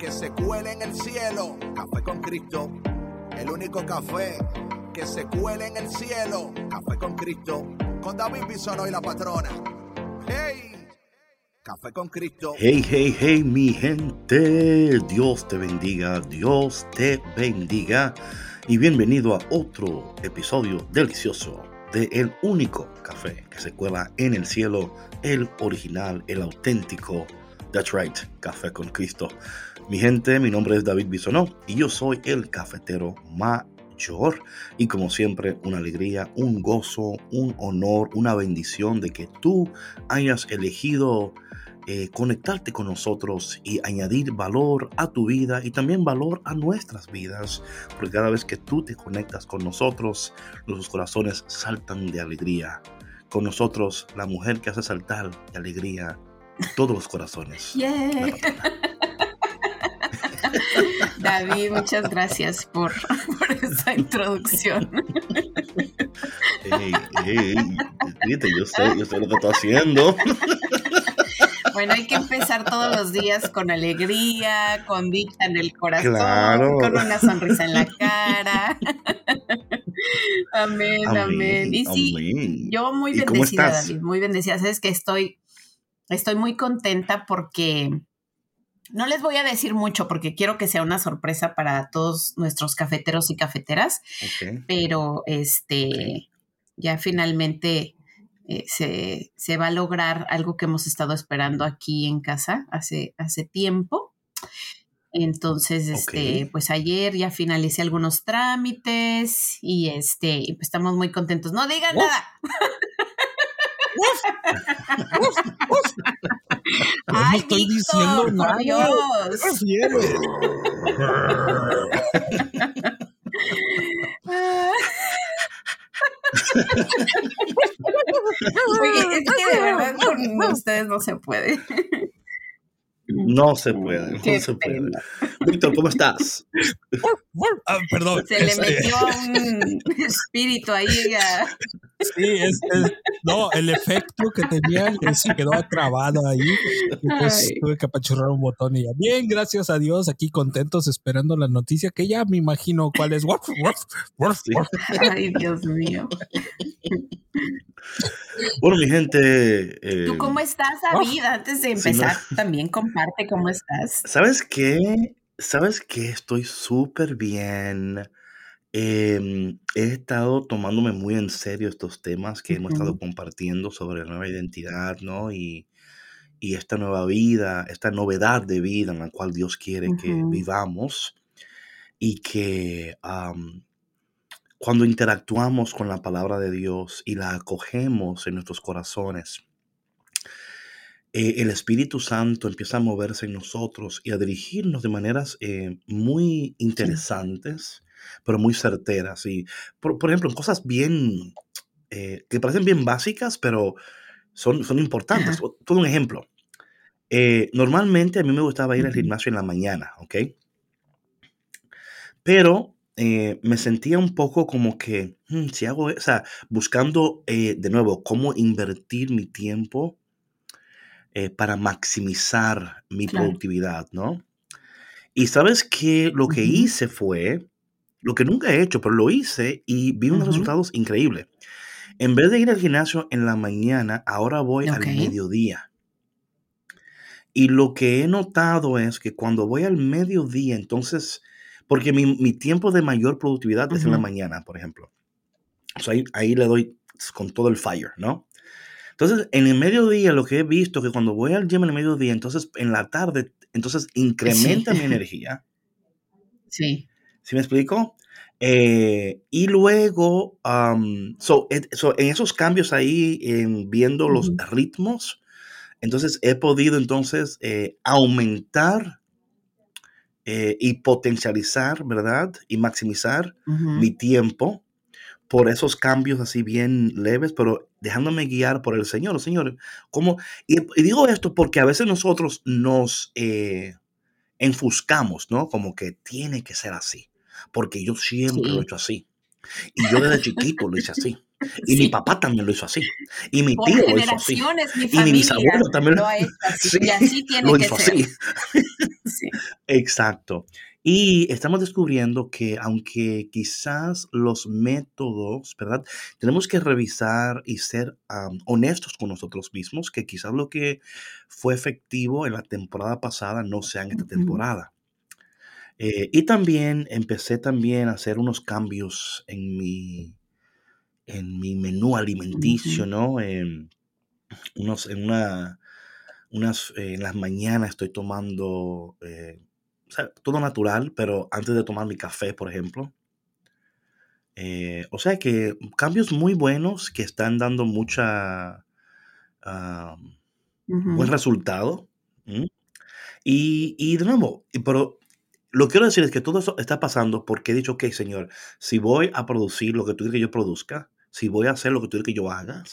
que se cuele en el cielo. Café con Cristo. El único café que se cuele en el cielo. Café con Cristo. Con David Bisono y la patrona. ¡Hey! Café con Cristo. Hey, hey, hey, mi gente. Dios te bendiga, Dios te bendiga. Y bienvenido a otro episodio delicioso de El único café que se cuela en el cielo, el original, el auténtico. That's right, Café con Cristo. Mi gente, mi nombre es David Bisonó y yo soy el cafetero mayor. Y como siempre, una alegría, un gozo, un honor, una bendición de que tú hayas elegido eh, conectarte con nosotros y añadir valor a tu vida y también valor a nuestras vidas. Porque cada vez que tú te conectas con nosotros, nuestros corazones saltan de alegría. Con nosotros, la mujer que hace saltar de alegría todos los corazones. Yeah. David, muchas gracias por, por esa introducción. Hey, yo sé, yo sé lo que estoy haciendo. Bueno, hay que empezar todos los días con alegría, con dicha en el corazón, con una sonrisa en la cara. amén, amén, Y sí, yo muy bendecida, David, muy bendecida. Sabes que estoy, estoy muy contenta porque no les voy a decir mucho porque quiero que sea una sorpresa para todos nuestros cafeteros y cafeteras, pero este ya finalmente eh, se, va a lograr algo que hemos estado esperando aquí en casa hace, hace tiempo. Entonces, este, pues ayer ya finalicé algunos trámites y este, pues estamos muy contentos. No digan nada. Ay, estoy diciendo por Dios. Oye, es que de verdad con ustedes no se puede. No se puede, no se puede. Víctor, ¿cómo estás? Ah, perdón. Se le este, metió un espíritu ahí. Sí, es, no, el efecto que tenía se quedó trabado ahí. Y pues tuve que apachurrar un botón y ya. Bien, gracias a Dios, aquí contentos esperando la noticia que ya me imagino cuál es. Ay, Dios mío. Bueno, mi gente. Eh, ¿Tú cómo estás, David? Antes de empezar, también comparte cómo estás. ¿Sabes qué? ¿Sabes qué? Estoy súper bien. Em, he estado tomándome muy en serio estos temas que hemos estado compartiendo sobre la nueva identidad, ¿no? Y, y esta nueva vida, esta novedad de vida en la cual Dios quiere que vivamos y que cuando interactuamos con la palabra de Dios y la acogemos en nuestros corazones, eh, el Espíritu Santo empieza a moverse en nosotros y a dirigirnos de maneras eh, muy interesantes, pero muy certeras. Y, por, ejemplo, en cosas bien, eh, que parecen bien básicas, pero son, son importantes. Todo un ejemplo. normalmente a mí me gustaba ir al gimnasio en la mañana, ¿ok? Pero eh, me sentía un poco como que, mm, si hago, o sea, buscando eh, de nuevo cómo invertir mi tiempo eh, para maximizar mi productividad, ¿no? Y sabes que lo que hice fue, lo que nunca he hecho, pero lo hice y vi unos resultados increíbles. En vez de ir al gimnasio en la mañana, ahora voy al mediodía. Y lo que he notado es que cuando voy al mediodía, entonces porque mi, tiempo de mayor productividad es en la mañana, por ejemplo. O sea, ahí, le doy con todo el fire, ¿no? Entonces, en el mediodía, lo que he visto que cuando voy al gym en el mediodía, entonces en la tarde, entonces incrementa mi energía. Sí. ¿Sí me explico? Eh, y luego, en esos cambios ahí, en viendo los ritmos, entonces he podido entonces eh, aumentar eh, y potencializar, ¿verdad? Y maximizar mi tiempo por esos cambios así bien leves, pero dejándome guiar por el Señor. Señor, ¿cómo? Y, digo esto porque a veces nosotros nos enfuscamos, ¿no? Como que tiene que ser así porque yo siempre lo he hecho así. Y yo desde chiquito lo hice así. Y mi papá también lo hizo así. Y mi tío lo hizo así. y mi bisabuelo también lo, hecho así. y así tiene que ser. así. Exacto. Y estamos descubriendo que aunque quizás los métodos, ¿verdad? Tenemos que revisar y ser honestos con nosotros mismos, que quizás lo que fue efectivo en la temporada pasada no sea en esta temporada. Eh, y también empecé también a hacer unos cambios en mi, en mi menú alimenticio, ¿no? En, unos, en una, unas, eh, en las mañanas estoy tomando, eh, todo natural, pero antes de tomar mi café, por ejemplo. o sea que cambios muy buenos que están dando mucha buen resultado. Y, y, de nuevo, pero lo que quiero decir es que todo eso está pasando porque he dicho, ok, Señor, si voy a producir lo que tú quieres que yo produzca, si voy a hacer lo que tú quieres que yo haga,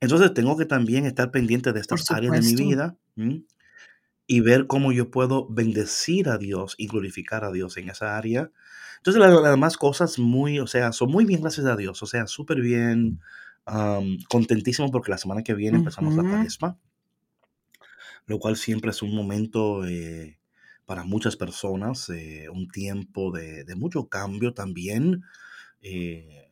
entonces tengo que también estar pendiente de estas áreas de mi vida y ver cómo yo puedo bendecir a Dios y glorificar a Dios en esa área. Entonces las, demás cosas muy, o sea, son muy bien, gracias a Dios, o sea, súper bien, contentísimo porque la semana que viene empezamos la cuaresma, lo cual siempre es un momento... Eh, para muchas personas, eh, un tiempo de, mucho cambio también, eh,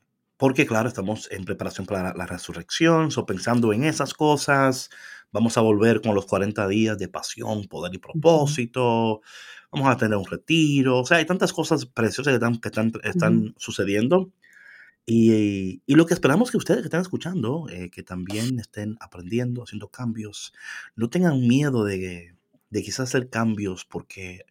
porque claro, estamos en preparación para la, resurrección, o pensando en esas cosas, vamos a volver con los 40 días de pasión, poder y propósito, vamos a tener un retiro, o sea, hay tantas cosas preciosas que están, que están, están sucediendo. Y, y, lo que esperamos que ustedes que están escuchando, eh, que también estén aprendiendo, haciendo cambios, no tengan miedo de, de quizás hacer cambios porque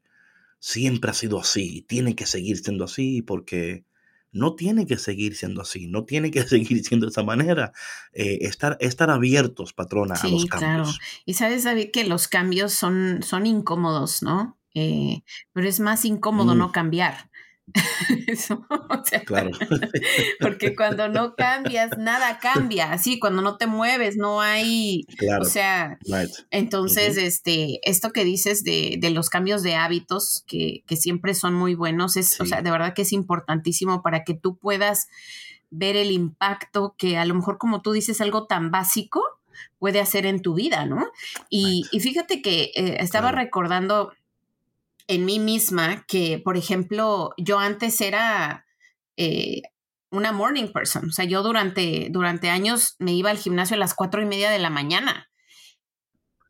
siempre ha sido así, tiene que seguir siendo así, porque no tiene que seguir siendo así, no tiene que seguir siendo de esa manera. Eh, estar, estar abiertos, patrona, a los cambios. Claro. Y sabes, David, que los cambios son, son incómodos, ¿no? Eh, pero es más incómodo mm. no cambiar. Eso, claro. porque cuando no cambias, nada cambia. Así, cuando no te mueves, no hay. O sea, entonces, este, esto que dices de, de, los cambios de hábitos, que, que siempre son muy buenos, es, o sea, de verdad que es importantísimo para que tú puedas ver el impacto que a lo mejor, como tú dices, algo tan básico puede hacer en tu vida, ¿no? Y, y fíjate que eh, estaba recordando en mí misma que, por ejemplo, yo antes era eh, una morning person. O sea, yo durante, durante años me iba al gimnasio a las cuatro y media de la mañana.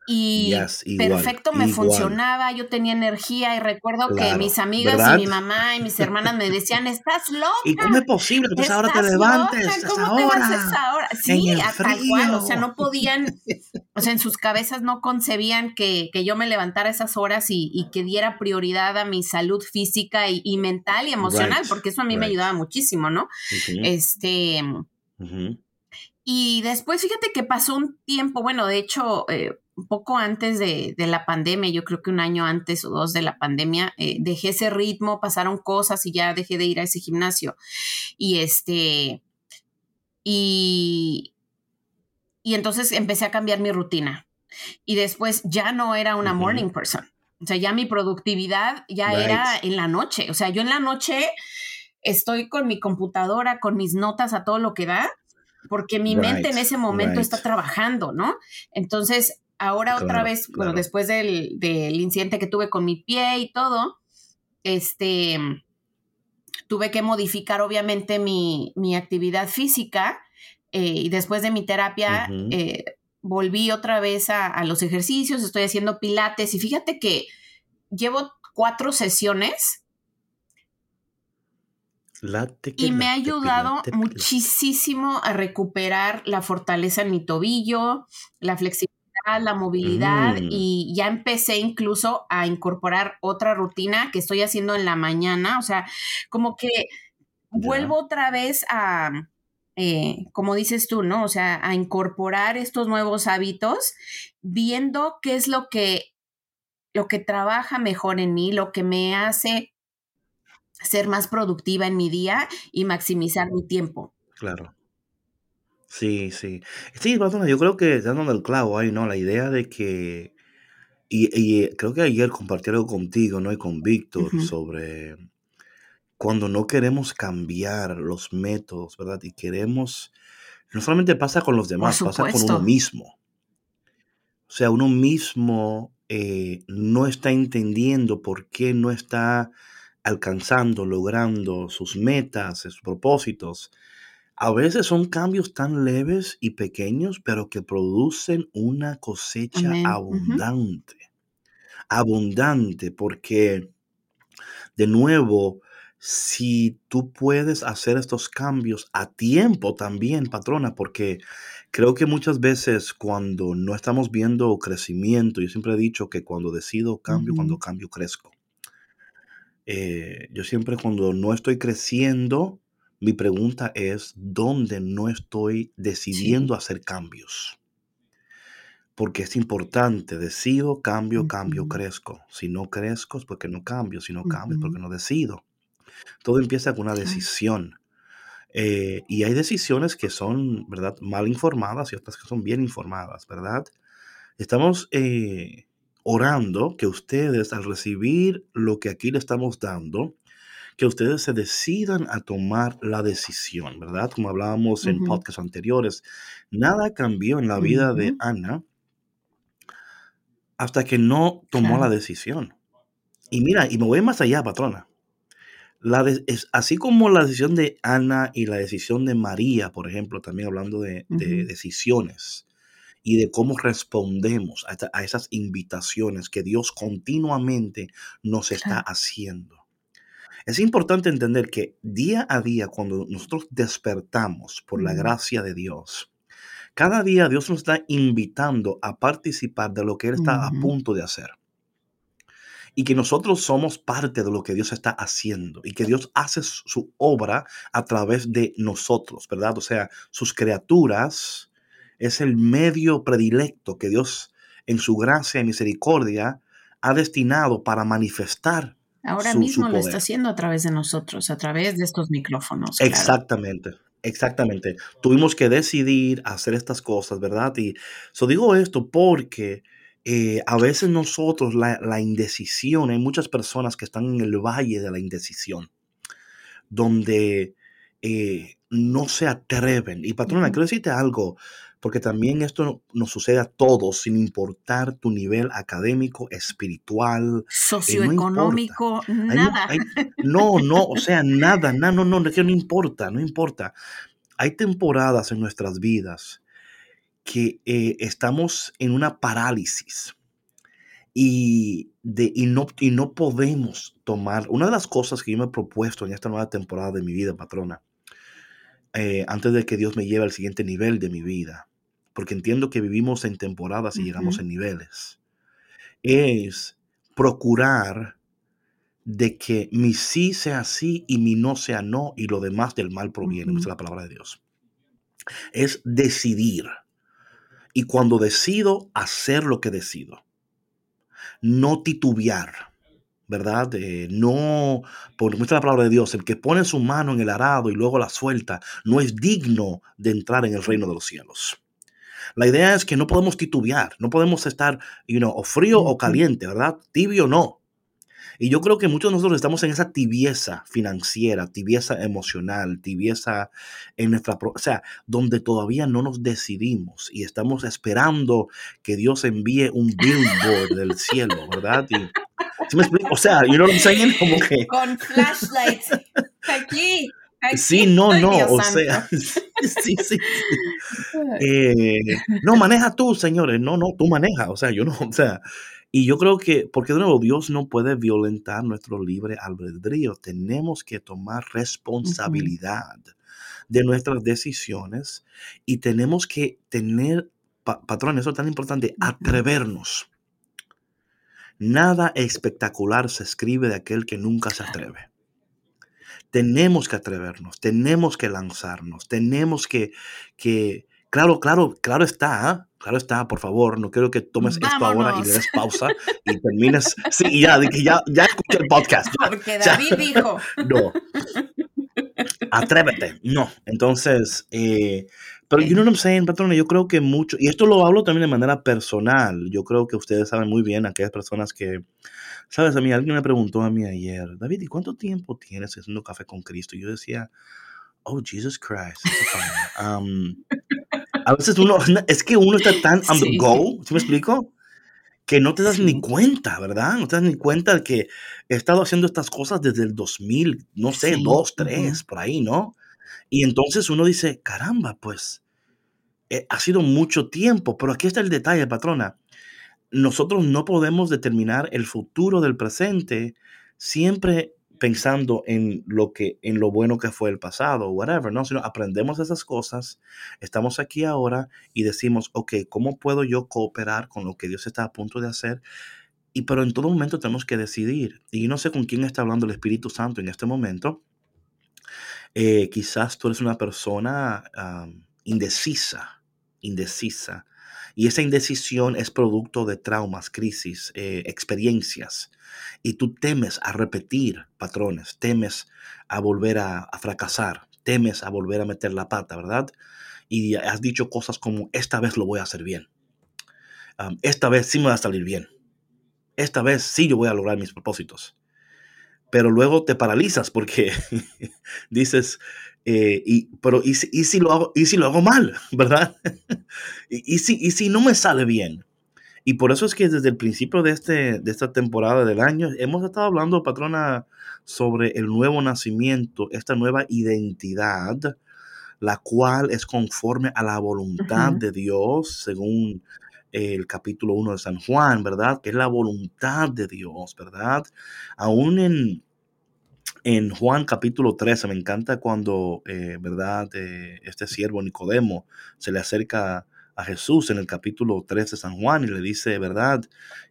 Y perfecto me funcionaba, yo tenía energía y recuerdo que mis amigas y mi mamá y mis hermanas me decían, estás loca. ¿Y cómo es posible que ahora te levantes? ¿Cómo te vas a esa hora? Sí, tal cual, o sea, no podían, o sea, en sus cabezas no concebían que, que yo me levantara esas horas y, y, que diera prioridad a mi salud física y, mental y emocional, porque eso a mí me ayudaba muchísimo, ¿no? Este... Y después, fíjate que pasó un tiempo, bueno, de hecho, eh, un poco antes de, la pandemia, yo creo que un año antes o dos de la pandemia, eh, dejé ese ritmo, pasaron cosas y ya dejé de ir a ese gimnasio. Y este, y, y entonces empecé a cambiar mi rutina. Y después ya no era una morning person. O sea, ya mi productividad ya era en la noche. O sea, yo en la noche estoy con mi computadora, con mis notas a todo lo que da, porque mi mente en ese momento está trabajando, ¿no? Entonces, ahora otra vez, bueno, después del, incidente que tuve con mi pie y todo, este, tuve que modificar obviamente mi, actividad física eh, y después de mi terapia eh, volví otra vez a, los ejercicios, estoy haciendo pilates y fíjate que llevo cuatro sesiones. y me ha ayudado muchísimo a recuperar la fortaleza en mi tobillo, la flexibilidad la movilidad mm. y ya empecé incluso a incorporar otra rutina que estoy haciendo en la mañana, o sea, como que vuelvo otra vez a, eh, como dices tú, ¿no? O sea, a incorporar estos nuevos hábitos, viendo qué es lo que, lo que trabaja mejor en mí, lo que me hace ser más productiva en mi día y maximizar mi tiempo. Claro. Sí, sí. Sí, yo creo que dando el clavo ahí, ¿no? La idea de que, y, creo que ayer compartí algo contigo, ¿no? Y con Víctor sobre cuando no queremos cambiar los métodos, ¿verdad? Y queremos, no solamente pasa con los demás, pasa con uno mismo. O sea, uno mismo eh, no está entendiendo por qué no está alcanzando, logrando sus metas, sus propósitos. A veces son cambios tan leves y pequeños, pero que producen una cosecha abundante. Abundante, porque de nuevo, si tú puedes hacer estos cambios a tiempo también, patrona, porque creo que muchas veces cuando no estamos viendo crecimiento, yo siempre he dicho que cuando decido cambio, cuando cambio crezco. Eh, yo siempre cuando no estoy creciendo, mi pregunta es, ¿dónde no estoy decidiendo hacer cambios? Porque es importante, decido, cambio, cambio, crezco. Si no crezco es porque no cambio, si no cambio es porque no decido. Todo empieza con una decisión. Eh, y hay decisiones que son, ¿verdad?, mal informadas y otras que son bien informadas, ¿verdad? Estamos eh, orando que ustedes, al recibir lo que aquí le estamos dando, que ustedes se decidan a tomar la decisión, ¿verdad? Como hablábamos en podcasts anteriores, nada cambió en la vida de Ana hasta que no tomó la decisión. Y mira, y me voy más allá, patrona es, así como la decisión de Ana y la decisión de María, por ejemplo, también hablando de, decisiones y de cómo respondemos a, esas invitaciones que Dios continuamente nos está haciendo. Es importante entender que día a día, cuando nosotros despertamos por la gracia de Dios, cada día Dios nos está invitando a participar de lo que Él está a punto de hacer y que nosotros somos parte de lo que Dios está haciendo y que Dios hace su obra a través de nosotros, ¿verdad? O sea, sus criaturas es el medio predilecto que Dios en su gracia y misericordia ha destinado para manifestar. Ahora mismo lo está haciendo a través de nosotros, a través de estos micrófonos. Exactamente. Exactamente. Tuvimos que decidir hacer estas cosas, ¿verdad? Y so digo esto porque eh, a veces nosotros la, indecisión, hay muchas personas que están en el valle de la indecisión, donde eh, no se atreven. Y patrona, quiero decirte algo, porque también esto nos sucede a todos, sin importar tu nivel académico, espiritual, eh, socioeconómico, nada. no, no, o sea, nada, no, no, no, no importa, no importa. Hay temporadas en nuestras vidas que eh, estamos en una parálisis y, de, y, no, y no podemos tomar. Una de las cosas que yo me he propuesto en esta nueva temporada de mi vida, patrona, eh, antes de que Dios me lleve al siguiente nivel de mi vida, porque entiendo que vivimos en temporadas y llegamos en niveles, es procurar de que mi sí sea sí y mi no sea no y lo demás del mal proviene, es la palabra de Dios. Es decidir y cuando decido hacer lo que decido, no titubear, ¿verdad? Eh, no, por mucha la palabra de Dios, el que pone su mano en el arado y luego la suelta, no es digno de entrar en el reino de los cielos. La idea es que no podemos titubear, no podemos estar, you know, o frío o caliente, ¿verdad? Tibio no. Y yo creo que muchos de nosotros estamos en esa tibieza financiera, tibieza emocional, tibieza en nuestra, o sea, donde todavía no nos decidimos y estamos esperando que Dios envíe un billboard del cielo, ¿verdad? Y, ¿sí me explico? O sea, you know what I'm saying? Como que... Con flashlights. Aquí. Aquí sí, no, no, o sea, sí, sí. Eh, no, maneja tú, señores, no, no, tú maneja, o sea, yo no, o sea, y yo creo que, porque de nuevo, Dios no puede violentar nuestro libre albedrío. Tenemos que tomar responsabilidad de nuestras decisiones y tenemos que tener patrón, eso es tan importante, atrevernos. Nada espectacular se escribe de aquel que nunca se atreve. Tenemos que atrevernos, tenemos que lanzarnos, tenemos que, que claro, claro, claro está, ¿ah? claro está, por favor, no quiero que tomes esto ahora y le des pausa y termines. Sí, ya, ya, ya escuché el podcast. Porque David dijo. No. Atrévete. No. Entonces, eh, pero you know what I'm saying, patrona, yo creo que mucho, y esto lo hablo también de manera personal, yo creo que ustedes saben muy bien, aquellas personas que, sabes, a mí alguien me preguntó a mí ayer, David, ¿y cuánto tiempo tienes haciendo café con Cristo? Y yo decía, oh, Jesus Christ. Um, a veces uno, es que uno está tan on the go, ¿sí me explico? Que no te das ni cuenta, ¿verdad? No te das ni cuenta de que he estado haciendo estas cosas desde el 2000, no sé, dos, tres, por ahí, ¿no? Y entonces uno dice, caramba, pues eh, ha sido mucho tiempo, pero aquí está el detalle, patrona. Nosotros no podemos determinar el futuro del presente siempre pensando en lo que en lo bueno que fue el pasado whatever, no, sino aprendemos esas cosas, estamos aquí ahora y decimos, ok, ¿cómo puedo yo cooperar con lo que Dios está a punto de hacer? Y pero en todo momento tenemos que decidir. Y no sé con quién está hablando el Espíritu Santo en este momento. Eh, quizás tú eres una persona indecisa indecisa. Y esa indecisión es producto de traumas, crisis, eh, experiencias. Y tú temes a repetir patrones, temes a volver a, fracasar, temes a volver a meter la pata, ¿verdad? Y has dicho cosas como, esta vez lo voy a hacer bien. esta vez sí me va a salir bien. Esta vez sí yo voy a lograr mis propósitos. Pero luego te paralizas porque dices, eh, y, pero ¿y si, y si, lo hago, y si lo hago mal, ¿verdad? y, y, si, y si no me sale bien. Y por eso es que desde el principio de, este, de esta temporada del año hemos estado hablando, patrona, sobre el nuevo nacimiento, esta nueva identidad, la cual es conforme a la voluntad de Dios, según el capítulo 1 de San Juan, ¿verdad? Que es la voluntad de Dios, ¿verdad? Aún en, en Juan capítulo 13, me encanta cuando, eh, ¿verdad? Eh, este siervo Nicodemo se le acerca a Jesús en el capítulo 13 de San Juan y le dice, ¿verdad?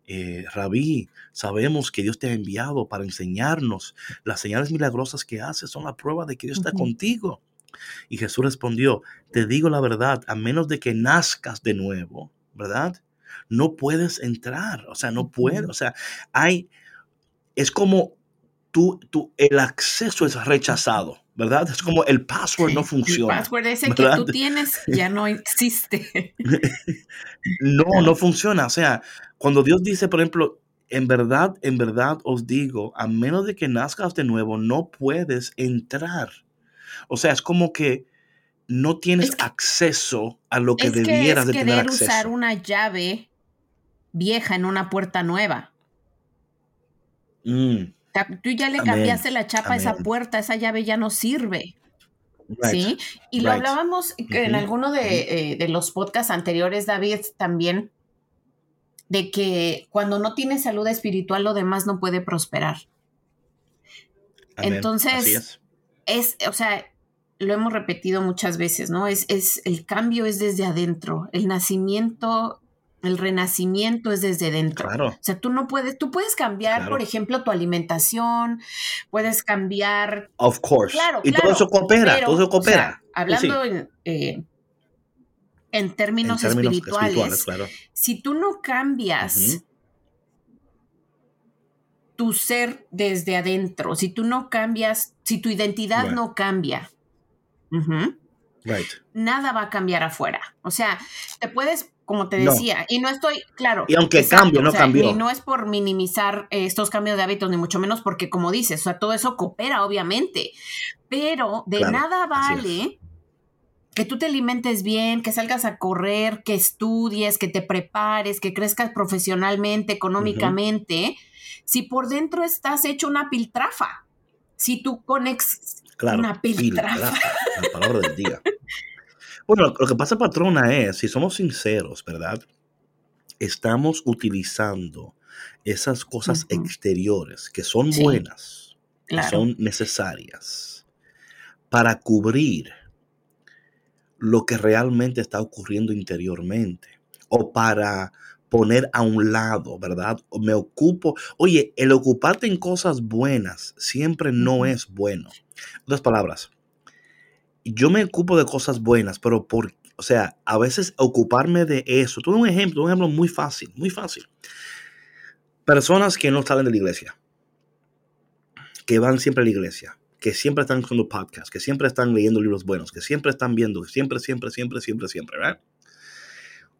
Eh, Rabí, sabemos que Dios te ha enviado para enseñarnos. Las señales milagrosas que haces son la prueba de que Dios está contigo. Y Jesús respondió, te digo la verdad, a menos de que nazcas de nuevo, ¿verdad? No puedes entrar, o sea, no puedes, o sea, hay, es como tú, tú, el acceso es rechazado, ¿verdad? Es como el password no funciona. El password ese que tú tienes ya no existe. no, no funciona. O sea, cuando Dios dice, por ejemplo, en verdad, en verdad os digo, a menos de que nazcas de nuevo, no puedes entrar. O sea, es como que no tienes acceso a lo que debieras de tener acceso. usar una llave vieja en una puerta nueva. Mm. Tú ya le cambiaste la chapa a esa puerta, esa llave ya no sirve. ¿Sí? Y lo hablábamos en alguno de, eh, de, los podcasts anteriores, David, también, de que cuando no tienes salud espiritual, lo demás no puede prosperar. Entonces, es. o sea, lo hemos repetido muchas veces, ¿no? Es, es, el cambio es desde adentro. El nacimiento el renacimiento es desde dentro. Claro. O sea, tú no puedes, tú puedes cambiar, por ejemplo, tu alimentación, puedes cambiar. Of course. Claro, y todo eso coopera, todo eso coopera. hablando eh, en, términos, espirituales, si tú no cambias tu ser desde adentro, si tú no cambias, si tu identidad no cambia, nada va a cambiar afuera. O sea, te puedes como te decía, y no estoy, claro. Y aunque cambie, no cambió. Y no es por minimizar estos cambios de hábitos, ni mucho menos porque, como dices, o sea, todo eso coopera, obviamente, pero de nada vale que tú te alimentes bien, que salgas a correr, que estudies, que te prepares, que crezcas profesionalmente, económicamente, si por dentro estás hecho una piltrafa. Si tú conex una piltrafa. La palabra del día. Bueno, lo que pasa, patrona, es, si somos sinceros, ¿verdad? Estamos utilizando esas cosas exteriores que son buenas, que son necesarias, para cubrir lo que realmente está ocurriendo interiormente. o para poner a un lado, ¿verdad? Me ocupo. Oye, el ocuparte en cosas buenas siempre no es bueno. Otras palabras, yo me ocupo de cosas buenas, pero por, o sea, a veces ocuparme de eso. Tuve un ejemplo, un ejemplo muy fácil, muy fácil. Personas que no salen de la iglesia, que van siempre a la iglesia, que siempre están escuchando podcasts, que siempre están leyendo libros buenos, que siempre están viendo, siempre, siempre, siempre, siempre, siempre, ¿verdad?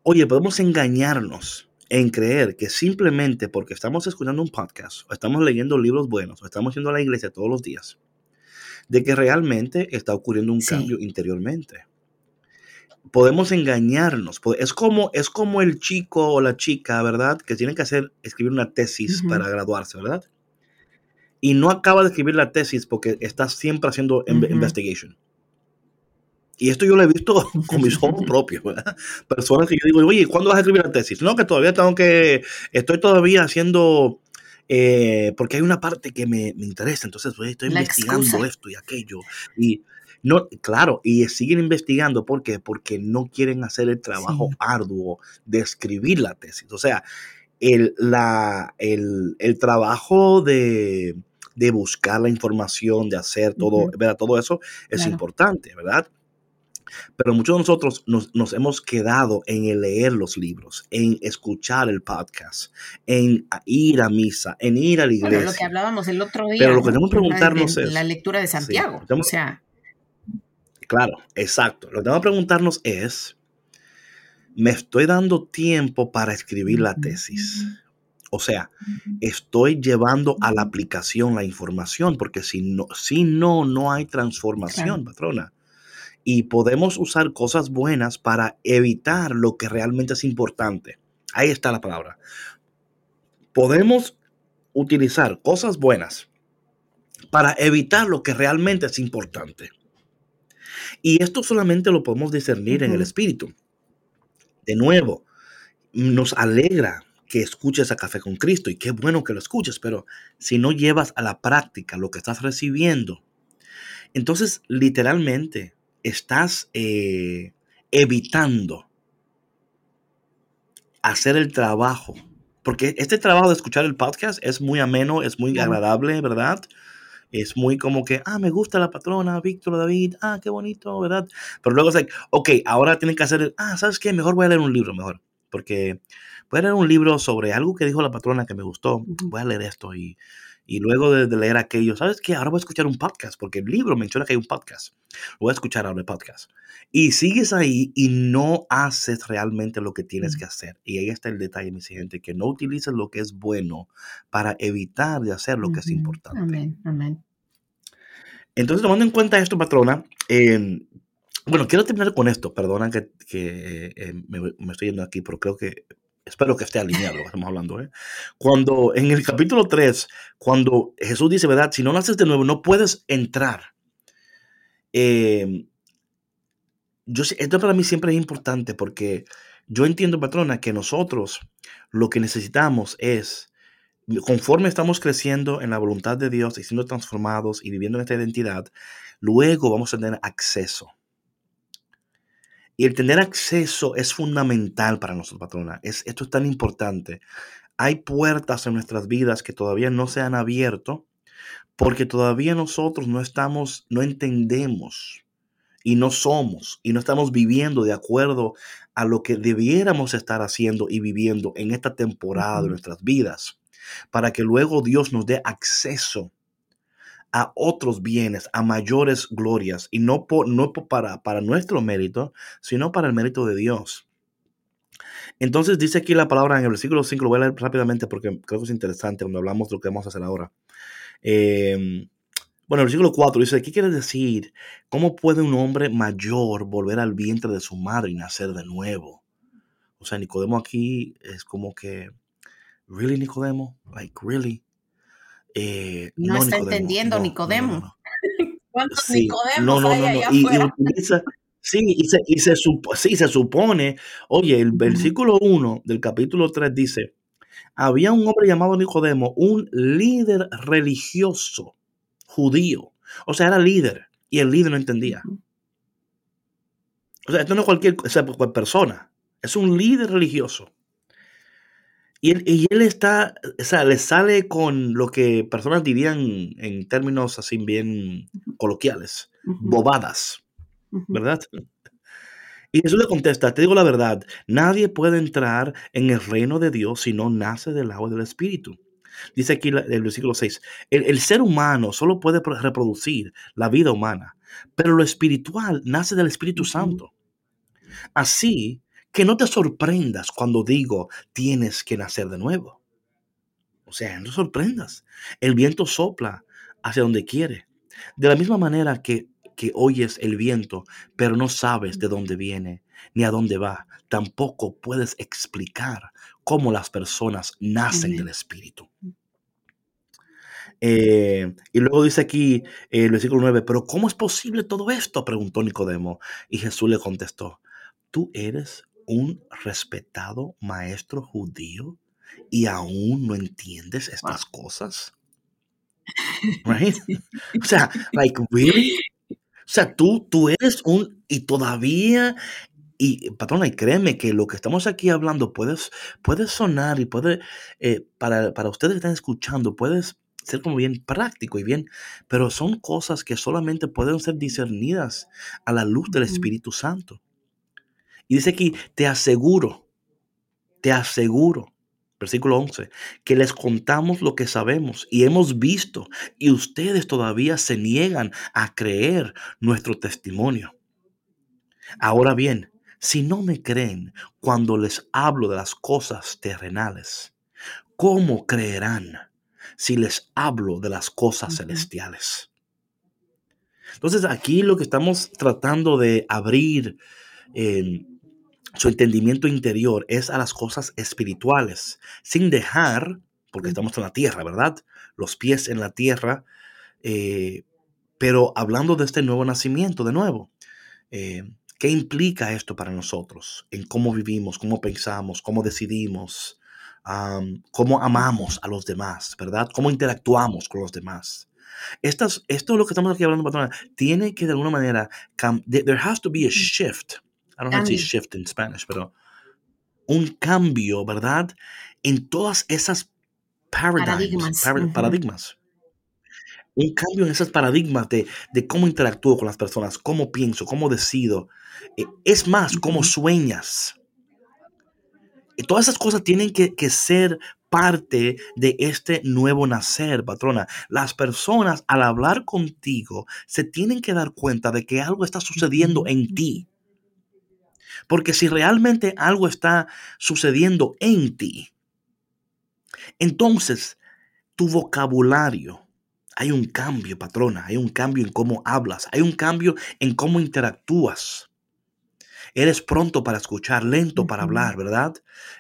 Oye, podemos engañarnos en creer que simplemente porque estamos escuchando un podcast, o estamos leyendo libros buenos, o estamos yendo a la iglesia todos los días, de que realmente está ocurriendo un cambio interiormente. Podemos engañarnos. Es como, es como el chico o la chica, ¿verdad? Que tiene que hacer, escribir una tesis para graduarse, ¿verdad? Y no acaba de escribir la tesis porque está siempre haciendo investigation. Y esto yo lo he visto con mis ojos propios, ¿verdad? Personas que yo digo, oye, ¿cuándo vas a escribir la tesis? No, que todavía tengo que, estoy todavía haciendo, eh, porque hay una parte que me, interesa, entonces pues, estoy investigando esto y aquello. Y no, claro, y siguen investigando, ¿por qué? Porque no quieren hacer el trabajo arduo de escribir la tesis. O sea, el, la, el, trabajo de, buscar la información, de hacer todo, Todo eso es importante, ¿verdad? Pero muchos de nosotros nos, hemos quedado en el leer los libros, en escuchar el podcast, en ir a misa, en ir a la iglesia. Bueno, lo que hablábamos el otro día. Pero lo que tenemos que preguntarnos es. La lectura de Santiago. o sea. Claro, exacto. Lo que tenemos que preguntarnos es: ¿me estoy dando tiempo para escribir la tesis? O sea, estoy llevando a la aplicación la información, porque si no, si no, no hay transformación, patrona y podemos usar cosas buenas para evitar lo que realmente es importante. Ahí está la palabra. Podemos utilizar cosas buenas para evitar lo que realmente es importante. Y esto solamente lo podemos discernir en el espíritu. De nuevo, nos alegra que escuches a Café con Cristo y qué bueno que lo escuches, pero si no llevas a la práctica lo que estás recibiendo, entonces literalmente estás eh, evitando hacer el trabajo. Porque este trabajo de escuchar el podcast es muy ameno, es muy agradable, ¿verdad? Es muy como que, ah, me gusta la patrona, Víctor, David, ah, qué bonito, ¿verdad? Pero luego es like, ok, ahora tienen que hacer, ah, ¿sabes qué? Mejor voy a leer un libro, mejor. Porque voy a leer un libro sobre algo que dijo la patrona que me gustó. Voy a leer esto y y luego de, leer aquello, ¿sabes qué? Ahora voy a escuchar un podcast, porque el libro menciona que hay un podcast. Voy a escuchar ahora el podcast. Y sigues ahí y no haces realmente lo que tienes que hacer. Y ahí está el detalle, mi gente, que no utilices lo que es bueno para evitar de hacer lo que es importante. Amén, amén. Entonces, tomando en cuenta esto, patrona, em, bueno, quiero terminar con esto. Perdona que, eh, me, me, estoy yendo aquí, pero creo que Espero que esté alineado lo que estamos hablando. ¿eh? Cuando en el capítulo 3, cuando Jesús dice, ¿verdad? Si no naces de nuevo, no puedes entrar. Eh, yo, esto para mí siempre es importante porque yo entiendo, patrona, que nosotros lo que necesitamos es, conforme estamos creciendo en la voluntad de Dios y siendo transformados y viviendo en esta identidad, luego vamos a tener acceso y el tener acceso es fundamental para nosotros, patrona. Es, esto es tan importante. Hay puertas en nuestras vidas que todavía no se han abierto porque todavía nosotros no estamos, no entendemos y no somos y no estamos viviendo de acuerdo a lo que debiéramos estar haciendo y viviendo en esta temporada de nuestras vidas para que luego Dios nos dé acceso a otros bienes, a mayores glorias, y no, por, no para, para nuestro mérito, sino para el mérito de Dios. Entonces dice aquí la palabra en el versículo 5, lo voy a leer rápidamente porque creo que es interesante cuando hablamos de lo que vamos a hacer ahora. Em, bueno, el versículo 4 dice, ¿qué quiere decir? ¿Cómo puede un hombre mayor volver al vientre de su madre y nacer de nuevo? O sea, Nicodemo aquí es como que, ¿really Nicodemo? Like, ¿really? Eh, no, está entendiendo Nicodemo. ¿Cuántos Nicodemos hay allá y, utiliza, sí, y se, y se, sí, se supone, oye, el versículo 1 del capítulo 3 dice, había un hombre llamado Nicodemo, un líder religioso judío. O sea, era líder y el líder no entendía. O sea, esto no es cualquier, persona. es un líder religioso. Y él, está, o sea, le sale con lo que personas dirían en términos así bien coloquiales, bobadas, ¿verdad? Y Jesús le contesta, te digo la verdad, nadie puede entrar en el reino de Dios si no nace del agua del Espíritu. Dice aquí el versículo 6, el, ser humano solo puede reproducir la vida humana, pero lo espiritual nace del Espíritu Santo. Así que no te sorprendas cuando digo tienes que nacer de nuevo. O sea, no te sorprendas. El viento sopla hacia donde quiere. De la misma manera que, que oyes el viento, pero no sabes de dónde viene ni a dónde va, tampoco puedes explicar cómo las personas nacen del Espíritu. Eh, y luego dice aquí el versículo 9, pero ¿cómo es posible todo esto? preguntó Nicodemo. Y Jesús le contestó, tú eres un respetado maestro judío y aún no entiendes estas cosas. O sea, like, really? O sea, tú, tú eres un, y todavía, y patrona, y créeme que lo que estamos aquí hablando puede, puede sonar y puede, eh, para, para ustedes que están escuchando, puede ser como bien práctico y bien, pero son cosas que solamente pueden ser discernidas a la luz del Espíritu Santo. Y dice aquí, te aseguro, te aseguro, versículo 11, que les contamos lo que sabemos y hemos visto y ustedes todavía se niegan a creer nuestro testimonio. Ahora bien, si no me creen cuando les hablo de las cosas terrenales, ¿cómo creerán si les hablo de las cosas celestiales? Entonces aquí lo que estamos tratando de abrir en su entendimiento interior es a las cosas espirituales, sin dejar, porque estamos en la tierra, ¿verdad? Los pies en la tierra, eh, pero hablando de este nuevo nacimiento, de nuevo, eh, ¿qué implica esto para nosotros? En cómo vivimos, cómo pensamos, cómo decidimos, cómo amamos a los demás, ¿verdad? Cómo interactuamos con los demás. Estas, esto es lo que estamos aquí hablando, patrona, tiene que de alguna manera, there has to be a shift I don't know to shift in Spanish, pero un cambio, ¿verdad? En todas esas paradigmas. paradigmas. Un cambio en esos paradigmas de, cómo interactúo con las personas, cómo pienso, cómo decido. Eh, es más, cómo sueñas. Y todas esas cosas tienen que, que ser parte de este nuevo nacer, patrona. Las personas al hablar contigo se tienen que dar cuenta de que algo está sucediendo en ti. Porque si realmente algo está sucediendo en ti, entonces tu vocabulario, hay un cambio, patrona, hay un cambio en cómo hablas, hay un cambio en cómo interactúas. Eres pronto para escuchar, lento para hablar, ¿verdad?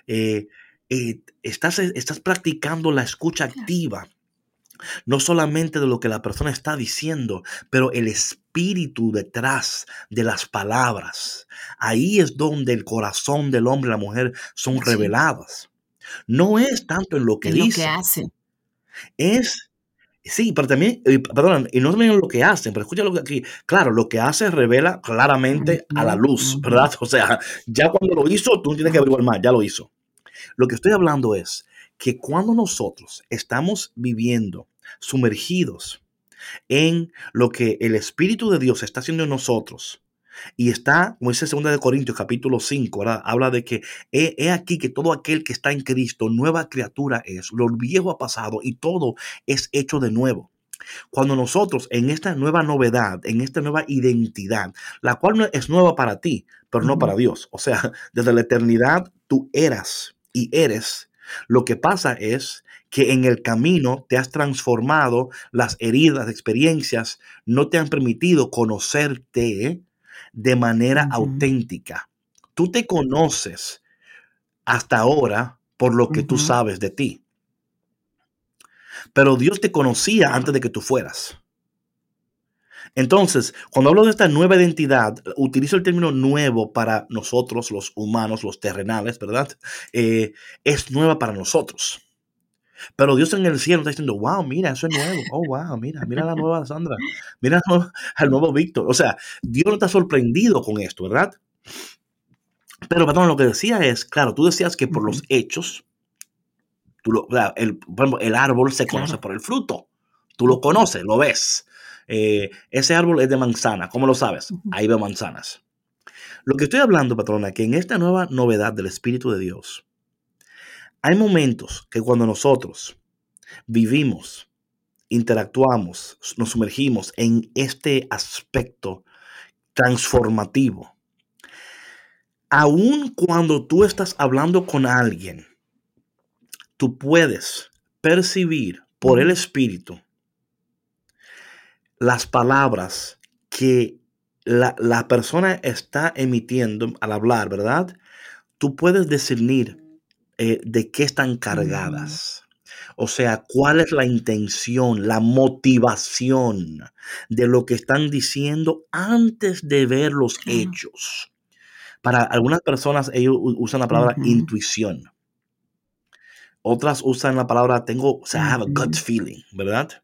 Eh, eh, estás, estás practicando la escucha activa no solamente de lo que la persona está diciendo, pero el espíritu detrás de las palabras. Ahí es donde el corazón del hombre y la mujer son revelados. No es tanto en lo que dice. Lo que hacen. Es Sí, pero también, perdón, y no es en lo que hacen, pero escucha lo que aquí, claro, lo que hace revela claramente a la luz, ¿verdad? O sea, ya cuando lo hizo, tú no tienes que averiguar más, ya lo hizo. Lo que estoy hablando es que cuando nosotros estamos viviendo sumergidos en lo que el Espíritu de Dios está haciendo en nosotros. Y está, como dice 2 de Corintios capítulo 5, habla de que he, aquí que todo aquel que está en Cristo, nueva criatura es, lo viejo ha pasado y todo es hecho de nuevo. Cuando nosotros en esta nueva novedad, en esta nueva identidad, la cual es nueva para ti, pero no para Dios. O sea, desde la eternidad tú eras y eres. Lo que pasa es que en el camino te has transformado, las heridas, experiencias no te han permitido conocerte de manera auténtica. Tú te conoces hasta ahora por lo que tú sabes de ti. Pero Dios te conocía antes de que tú fueras. Entonces, cuando hablo de esta nueva identidad, utilizo el término nuevo para nosotros, los humanos, los terrenales, ¿verdad? Eh, es nueva para nosotros. Pero Dios en el cielo está diciendo, wow, mira, eso es nuevo. Oh, wow, mira, mira la nueva Sandra. Mira al nuevo Víctor. O sea, Dios no está sorprendido con esto, ¿verdad? Pero, perdón, lo que decía es, claro, tú decías que por los hechos, tú lo, el, el árbol se conoce por el fruto. Tú lo conoces, lo ves. Eh, ese árbol es de manzana, ¿cómo lo sabes? Ahí veo manzanas. Lo que estoy hablando, patrona, que en esta nueva novedad del Espíritu de Dios, hay momentos que cuando nosotros vivimos, interactuamos, nos sumergimos en este aspecto transformativo, aun cuando tú estás hablando con alguien, tú puedes percibir por el Espíritu las palabras que la, persona está emitiendo al hablar, ¿verdad? Tú puedes discernir eh, de qué están cargadas. O sea, cuál es la intención, la motivación de lo que están diciendo antes de ver los hechos. Para algunas personas ellos usan la palabra intuición. Otras usan la palabra tengo, o sea, have a gut feeling, ¿verdad?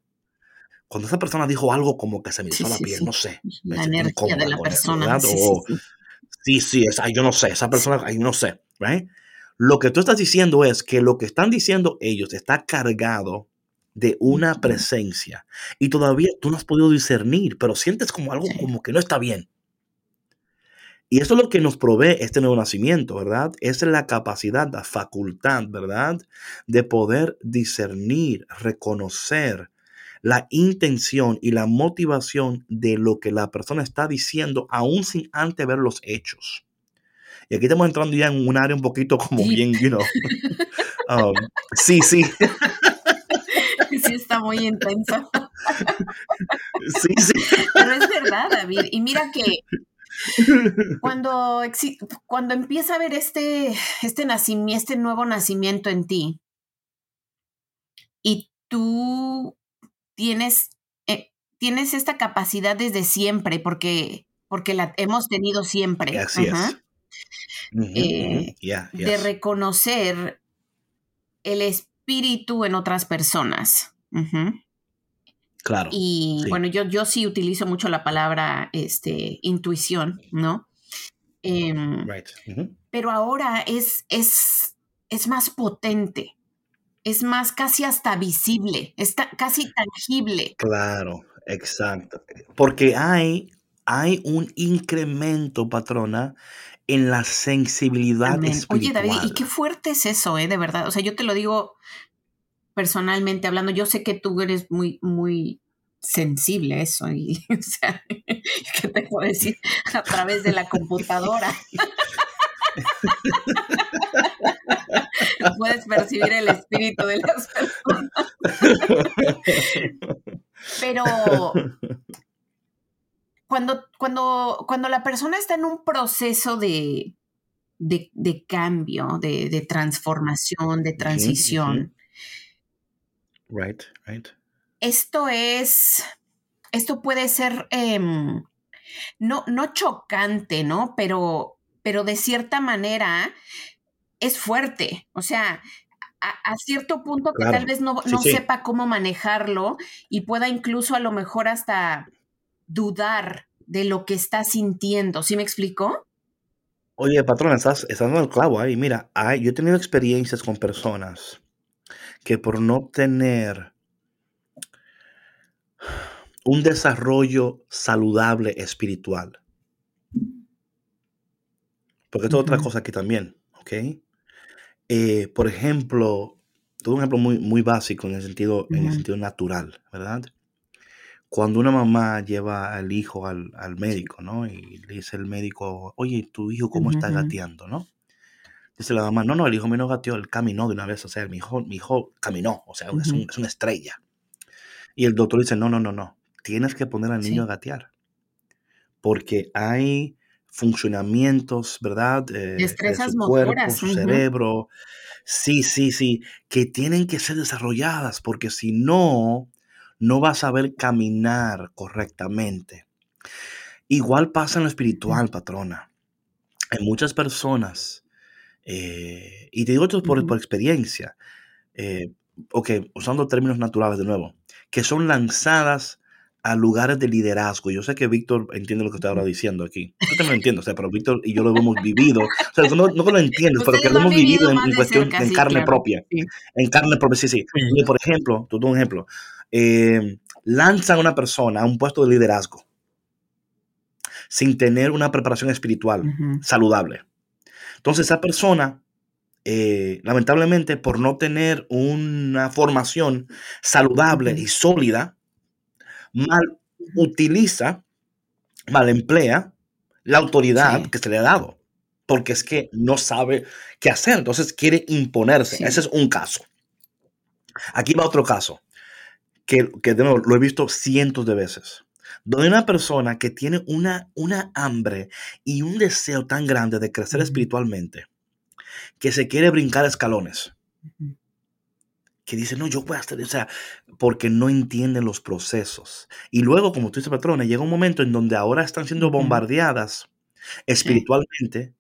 Cuando esa persona dijo algo como que se me hizo la piel, no sé. La energía de la persona. sí, sí, es, yo no sé, esa persona, ay, no sé, right? Lo que tú estás diciendo es que lo que están diciendo ellos está cargado de una presencia y todavía tú no has podido discernir, pero sientes como algo como que no está bien. Y eso es lo que nos provee este nuevo nacimiento, ¿verdad? Es la capacidad, la facultad, ¿verdad? De poder discernir, reconocer, la intención y la motivación de lo que la persona está diciendo, aún sin antes ver los hechos. Y aquí estamos entrando ya en un área un poquito como bien, you know. Um, sí, sí. Sí, está muy intenso. Sí, sí. Pero es verdad, David. Y mira que cuando, cuando empieza a ver este, este, nacimiento, este nuevo nacimiento en ti, y tú tienes, eh, tienes esta capacidad desde siempre, porque, porque la hemos tenido siempre. Así es. Eh, de reconocer el espíritu en otras personas. Claro. Y bueno, yo, yo sí utilizo mucho la palabra este, intuición, ¿no? Em, pero ahora es, es, es más potente es más casi hasta visible, está casi tangible. Claro, exacto. Porque hay, hay un incremento, patrona, en la sensibilidad espiritual. Oye, David, y qué fuerte es eso, ¿eh? De verdad. O sea, yo te lo digo personalmente hablando, yo sé que tú eres muy, muy sensible a eso. Y, o sea, ¿qué te puedo decir? A través de la computadora. Puedes percibir el espíritu de las personas. Pero cuando, cuando, cuando la persona está en un proceso de, de, cambio, de, transformación, de transición. Right, right. Esto es, esto puede ser em, no, no chocante, ¿no? Pero, pero de cierta manera es fuerte. O sea, a, cierto punto que tal vez no, sepa cómo manejarlo y pueda incluso a lo mejor hasta dudar de lo que está sintiendo. ¿Sí me explicó? Oye, patrón, estás, estás dando el clavo ahí. Mira, yo he tenido experiencias con personas que por no tener un desarrollo saludable espiritual, porque esto es otra cosa aquí también, ¿ok? Eh, por ejemplo, todo un ejemplo muy, muy básico en el, sentido, en el sentido natural, ¿verdad? Cuando una mamá lleva al hijo al, médico, ¿no? Y le dice el médico, oye, tu hijo cómo está gateando, ¿no? Dice la mamá, no, no, el hijo mío no gateó, él caminó de una vez, o sea, mi hijo, mi hijo caminó, o sea, es, una estrella. Y el doctor dice, no, no, no, no, tienes que poner al niño a gatear, porque hay funcionamientos, ¿verdad? Eh, de su cuerpo, su cerebro. Sí, sí, sí, que tienen que ser desarrolladas porque si no, no vas a saber caminar correctamente. Igual pasa en lo espiritual, patrona. Hay muchas personas, eh, y te digo esto por, por experiencia, eh, ok, usando términos naturales de nuevo, que son lanzadas a lugares de liderazgo. Yo sé que Víctor entiende lo que está ahora diciendo aquí. Yo también lo entiendo, o sea, pero Víctor y yo lo hemos vivido. O sea, no, no lo entiendes, pero que lo hemos vivido, en, cuestión, en carne propia. En carne propia, sí, sí. por ejemplo, tú un ejemplo. Eh, lanzan a una persona a un puesto de liderazgo sin tener una preparación espiritual saludable. Entonces, esa persona eh, lamentablemente por no tener una formación saludable y sólida, mal utiliza, mal emplea la autoridad que se le ha dado, porque es que no sabe qué hacer, entonces quiere imponerse. Ese es un caso. Aquí va otro caso, que, que de nuevo lo he visto cientos de veces donde una persona que tiene una, una hambre y un deseo tan grande de crecer espiritualmente, que se quiere brincar escalones. Que dice, no, yo voy a hacer, o sea, porque no entienden los procesos. Y luego, como tú dices, patrona, llega un momento en donde ahora están siendo bombardeadas espiritualmente,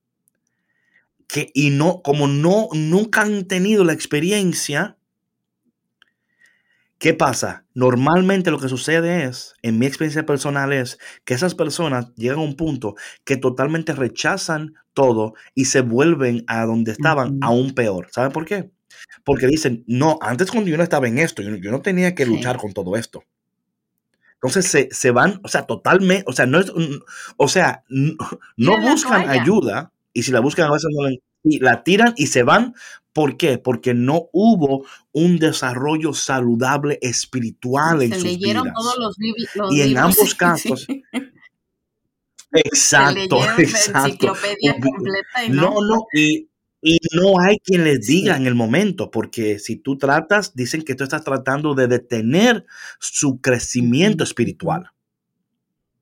que, y no, como no, nunca han tenido la experiencia, ¿Qué pasa? Normalmente lo que sucede es, en mi experiencia personal, es que esas personas llegan a un punto que totalmente rechazan todo y se vuelven a donde estaban aún peor. ¿Saben por qué? Porque dicen, no, antes cuando yo no estaba en esto, yo, no tenía que luchar con todo esto. Entonces se, van, o sea, totalmente, o sea, no es, o sea, no, buscan ayuda y si la buscan a veces no la tiran y se van ¿Por qué? Porque no hubo un desarrollo saludable espiritual en sus vidas. Todos los, y en ambos casos. Exacto, exacto. no, no, y, no hay quien les diga en el momento, porque si tú tratas, dicen que tú estás tratando de detener su crecimiento espiritual.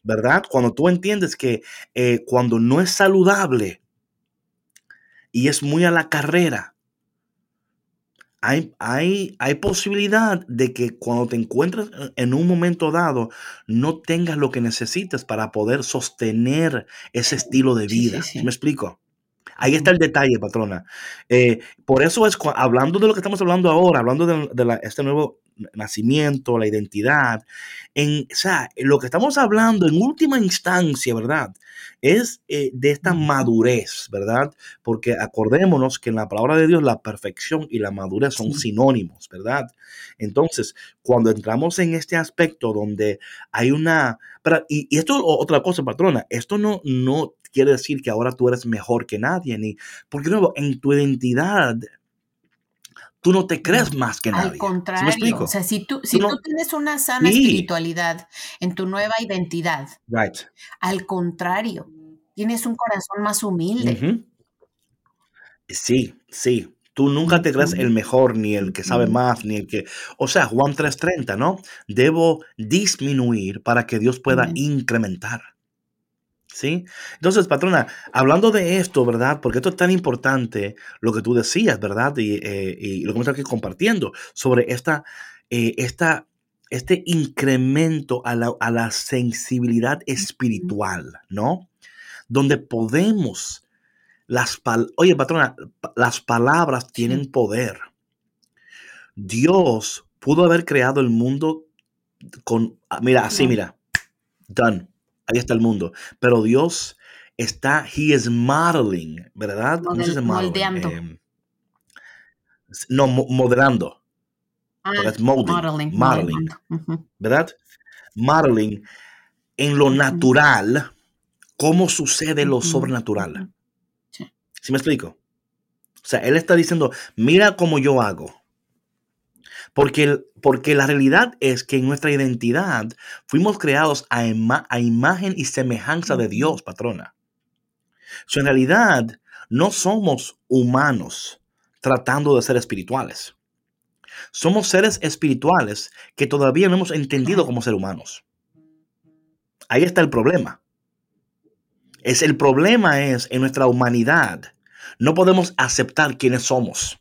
¿Verdad? Cuando tú entiendes que eh, cuando no es saludable y es muy a la carrera, hay, hay, posibilidad de que cuando te encuentres en un momento dado no tengas lo que necesitas para poder sostener ese estilo de vida. ¿Me explico? Ahí está el detalle, patrona. Eh, por eso es, hablando de lo que estamos hablando ahora, hablando de, este nuevo nacimiento, la identidad, en, o sea, lo que estamos hablando en última instancia, ¿verdad? Es eh, de esta madurez, ¿verdad? Porque acordémonos que en la palabra de Dios la perfección y la madurez son sinónimos, ¿verdad? Entonces, cuando entramos en este aspecto donde hay una... y, y esto otra cosa, patrona, esto no, no quiere decir que ahora tú eres mejor que nadie, ni porque nuevo, en tu identidad tú no te crees más que nadie. Al contrario, o sea, si tú, si tú, tienes una sana espiritualidad en tu nueva identidad, al contrario, tienes un corazón más humilde. Sí, sí. Tú nunca te crees el mejor, ni el que sabe más, ni el que... O sea, Juan 3:30, ¿no? Debo disminuir para que Dios pueda incrementar. ¿Sí? Entonces, patrona, hablando de esto, ¿verdad? Porque esto es tan importante, lo que tú decías, ¿verdad? Y, eh, lo que estamos aquí compartiendo sobre esta, eh, esta, este incremento a la, sensibilidad espiritual, ¿no? Donde podemos, las oye, patrona, las palabras tienen poder. Dios pudo haber creado el mundo con, ah, mira, así, mira, done ahí está el mundo. Pero Dios está, He is modeling, ¿verdad? no, moldeando. Em, no, modelando. Ah, modeling, modeling, ¿verdad? Modeling en lo natural, cómo sucede lo sobrenatural. Sí. ¿Sí me explico? O sea, él está diciendo, mira cómo yo hago. Porque, porque la realidad es que en nuestra identidad fuimos creados a, a imagen y semejanza de Dios, patrona. So, en realidad, no somos humanos tratando de ser espirituales. Somos seres espirituales que todavía no hemos entendido como ser humanos. Ahí está el problema. Es el problema es en nuestra humanidad. No podemos aceptar quiénes somos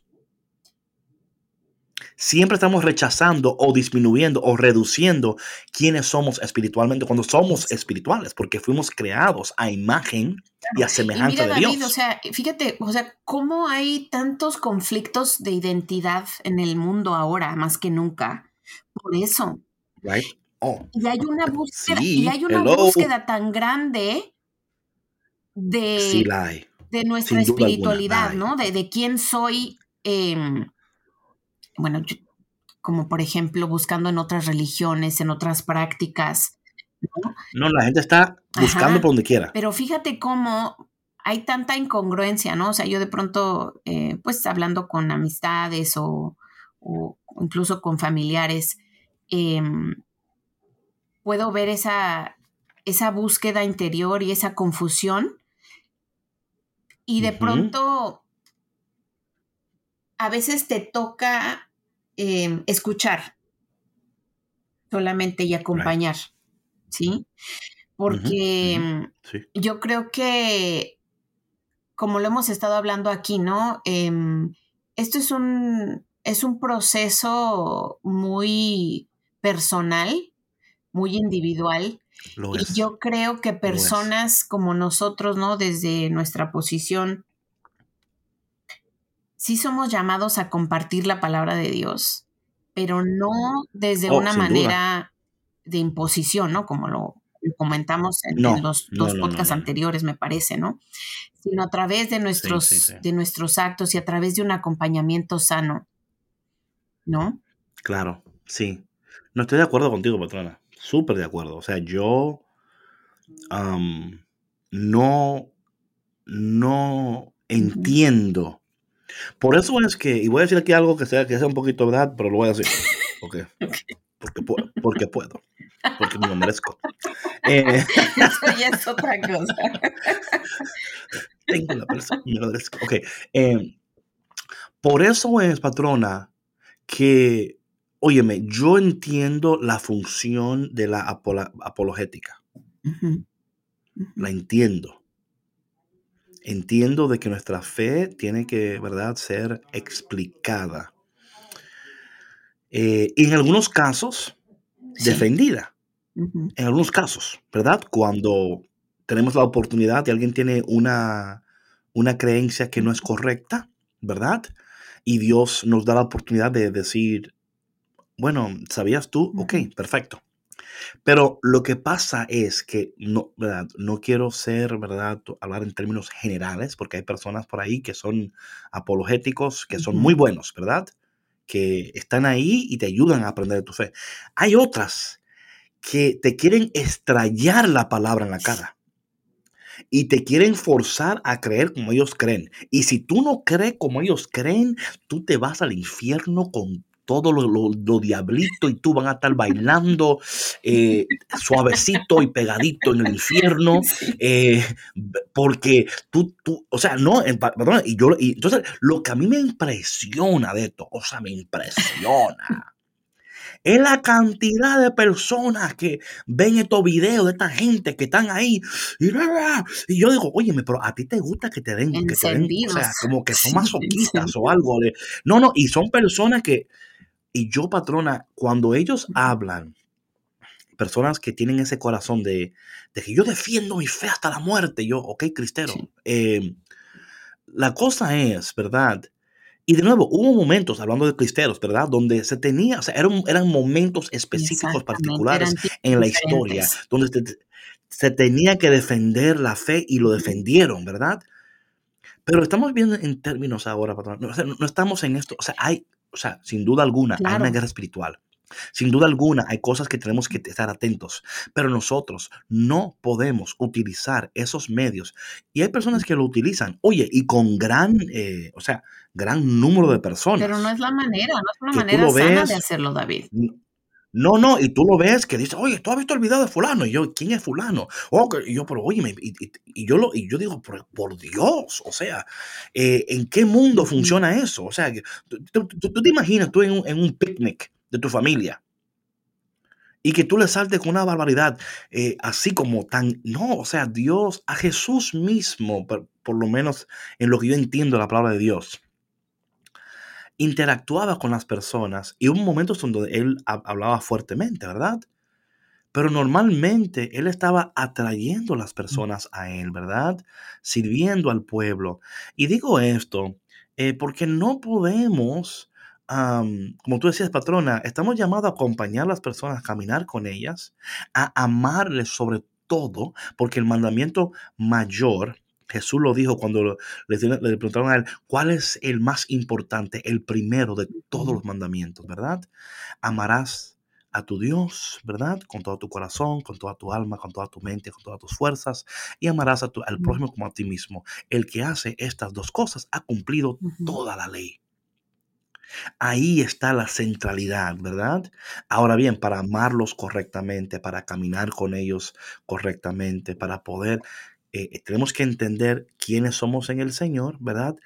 siempre estamos rechazando o disminuyendo o reduciendo quiénes somos espiritualmente cuando somos espirituales, porque fuimos creados a imagen y a semejanza de Dios. o sea, fíjate, o sea, cómo hay tantos conflictos de identidad en el mundo ahora, más que nunca. Por eso. Oh. Y hay una búsqueda, y hay una búsqueda tan grande de, de nuestra espiritualidad, ¿no? De, de, quién soy, em, bueno, como por ejemplo buscando en otras religiones, en otras prácticas. No, la gente está buscando por donde quiera. Pero fíjate cómo hay tanta incongruencia, ¿no? O sea, yo de pronto, eh, pues hablando con amistades o, incluso con familiares, em, puedo ver esa, esa búsqueda interior y esa confusión. Y de pronto, a veces te toca em, escuchar solamente y acompañar, ¿sí? Porque em, yo creo que como lo hemos estado hablando aquí, ¿no? Em, esto es un, es un proceso muy personal, muy individual. y yo creo que personas como nosotros, ¿no? Desde nuestra posición, sí somos llamados a compartir la palabra de Dios, pero no desde oh, una manera de imposición, ¿no? Como lo comentamos en, los dos podcasts anteriores, me parece, ¿no? Sino a través de nuestros, de nuestros actos y a través de un acompañamiento sano, ¿no? Claro, sí. No estoy de acuerdo contigo, patrona. Súper de acuerdo. O sea, yo no, no entiendo. Por eso es que, y voy a decir aquí algo que sea, que sea un poquito verdad, pero lo voy a decir. Okay. Porque, porque puedo porque me lo merezco. Eh, Eso ya es otra cosa. Tengo la persona, me lo merezco. Ok. Eh, por eso es, patrona, que, óyeme, yo entiendo la función de la apologética. La entiendo. Entiendo de que nuestra fe tiene que, ¿verdad?, ser explicada. Eh, y en algunos casos, defendida. En algunos casos, ¿verdad? Cuando tenemos la oportunidad y alguien tiene una, una creencia que no es correcta, ¿verdad? Y Dios nos da la oportunidad de decir, bueno, ¿sabías tú? Ok, perfecto. Pero lo que pasa es que no, ¿verdad? no quiero ser, ¿verdad? Hablar en términos generales, porque hay personas por ahí que son apologéticos, que son muy buenos, ¿verdad? Que están ahí y te ayudan a aprender de tu fe. Hay otras que te quieren extrayar la palabra en la cara y te quieren forzar a creer como ellos creen. Y si tú no crees como ellos creen, tú te vas al infierno con todo lo, diablito y tú van a estar bailando eh, suavecito y pegadito en el infierno eh, porque tú, tú, o sea, no, perdón, y yo, y entonces lo que a mí me impresiona de esto, o sea, me impresiona es la cantidad de personas que ven estos videos de esta gente que están ahí. Y, yo digo, oye, pero a ti te gusta que te den, que te den o sea, como que son masoquistas o algo. No, no, y son personas que, y yo, patrona, cuando ellos hablan, personas que tienen ese corazón de, de que yo defiendo mi fe hasta la muerte, yo, ok, cristero. Eh, la cosa es, ¿verdad? Y de nuevo, hubo momentos, hablando de cristeros, ¿verdad? Donde se tenía, o sea, eran, eran momentos específicos, particulares en la historia, donde se, tenía que defender la fe y lo defendieron, ¿verdad? Pero estamos viendo en términos ahora, patrón, no, no, estamos en esto, o sea, hay, o sea, sin duda alguna, hay una guerra espiritual. Sin duda alguna, hay cosas que tenemos que estar atentos, pero nosotros no podemos utilizar esos medios. Y hay personas que lo utilizan, oye, y con gran, eh, o sea, gran número de personas. Pero no es la manera, no es una manera sana de hacerlo, David. No, no, y tú lo ves que dice, oye, tú has visto el video de fulano, y yo, ¿quién es fulano? Oh, y yo, pero oye, y, yo, lo, y yo digo, por, Dios, o sea, eh, ¿en qué mundo funciona eso? O sea, tú, te imaginas tú en un, en un picnic de tu familia. Y que tú le saltes con una barbaridad, eh, así como tan... No, o sea, Dios, a Jesús mismo, por, lo menos en lo que yo entiendo la palabra de Dios, interactuaba con las personas y hubo momentos donde él hablaba fuertemente, ¿verdad? Pero normalmente él estaba atrayendo a las personas a él, ¿verdad? Sirviendo al pueblo. Y digo esto eh, porque no podemos como tú decías, patrona, estamos llamados a acompañar a las personas, a caminar con ellas, a amarles sobre todo, porque el mandamiento mayor, Jesús lo dijo cuando le, le, preguntaron a él, ¿cuál es el más importante, el primero de todos los mandamientos, verdad? Amarás a tu Dios, ¿verdad? Con todo tu corazón, con toda tu alma, con toda tu mente, con todas tus fuerzas, y amarás a tu, al prójimo como a ti mismo. El que hace estas dos cosas ha cumplido toda la ley. Ahí está la centralidad, ¿verdad? Ahora bien, para amarlos correctamente, para caminar con ellos correctamente, para poder, eh, tenemos que entender quiénes somos en el Señor, ¿verdad?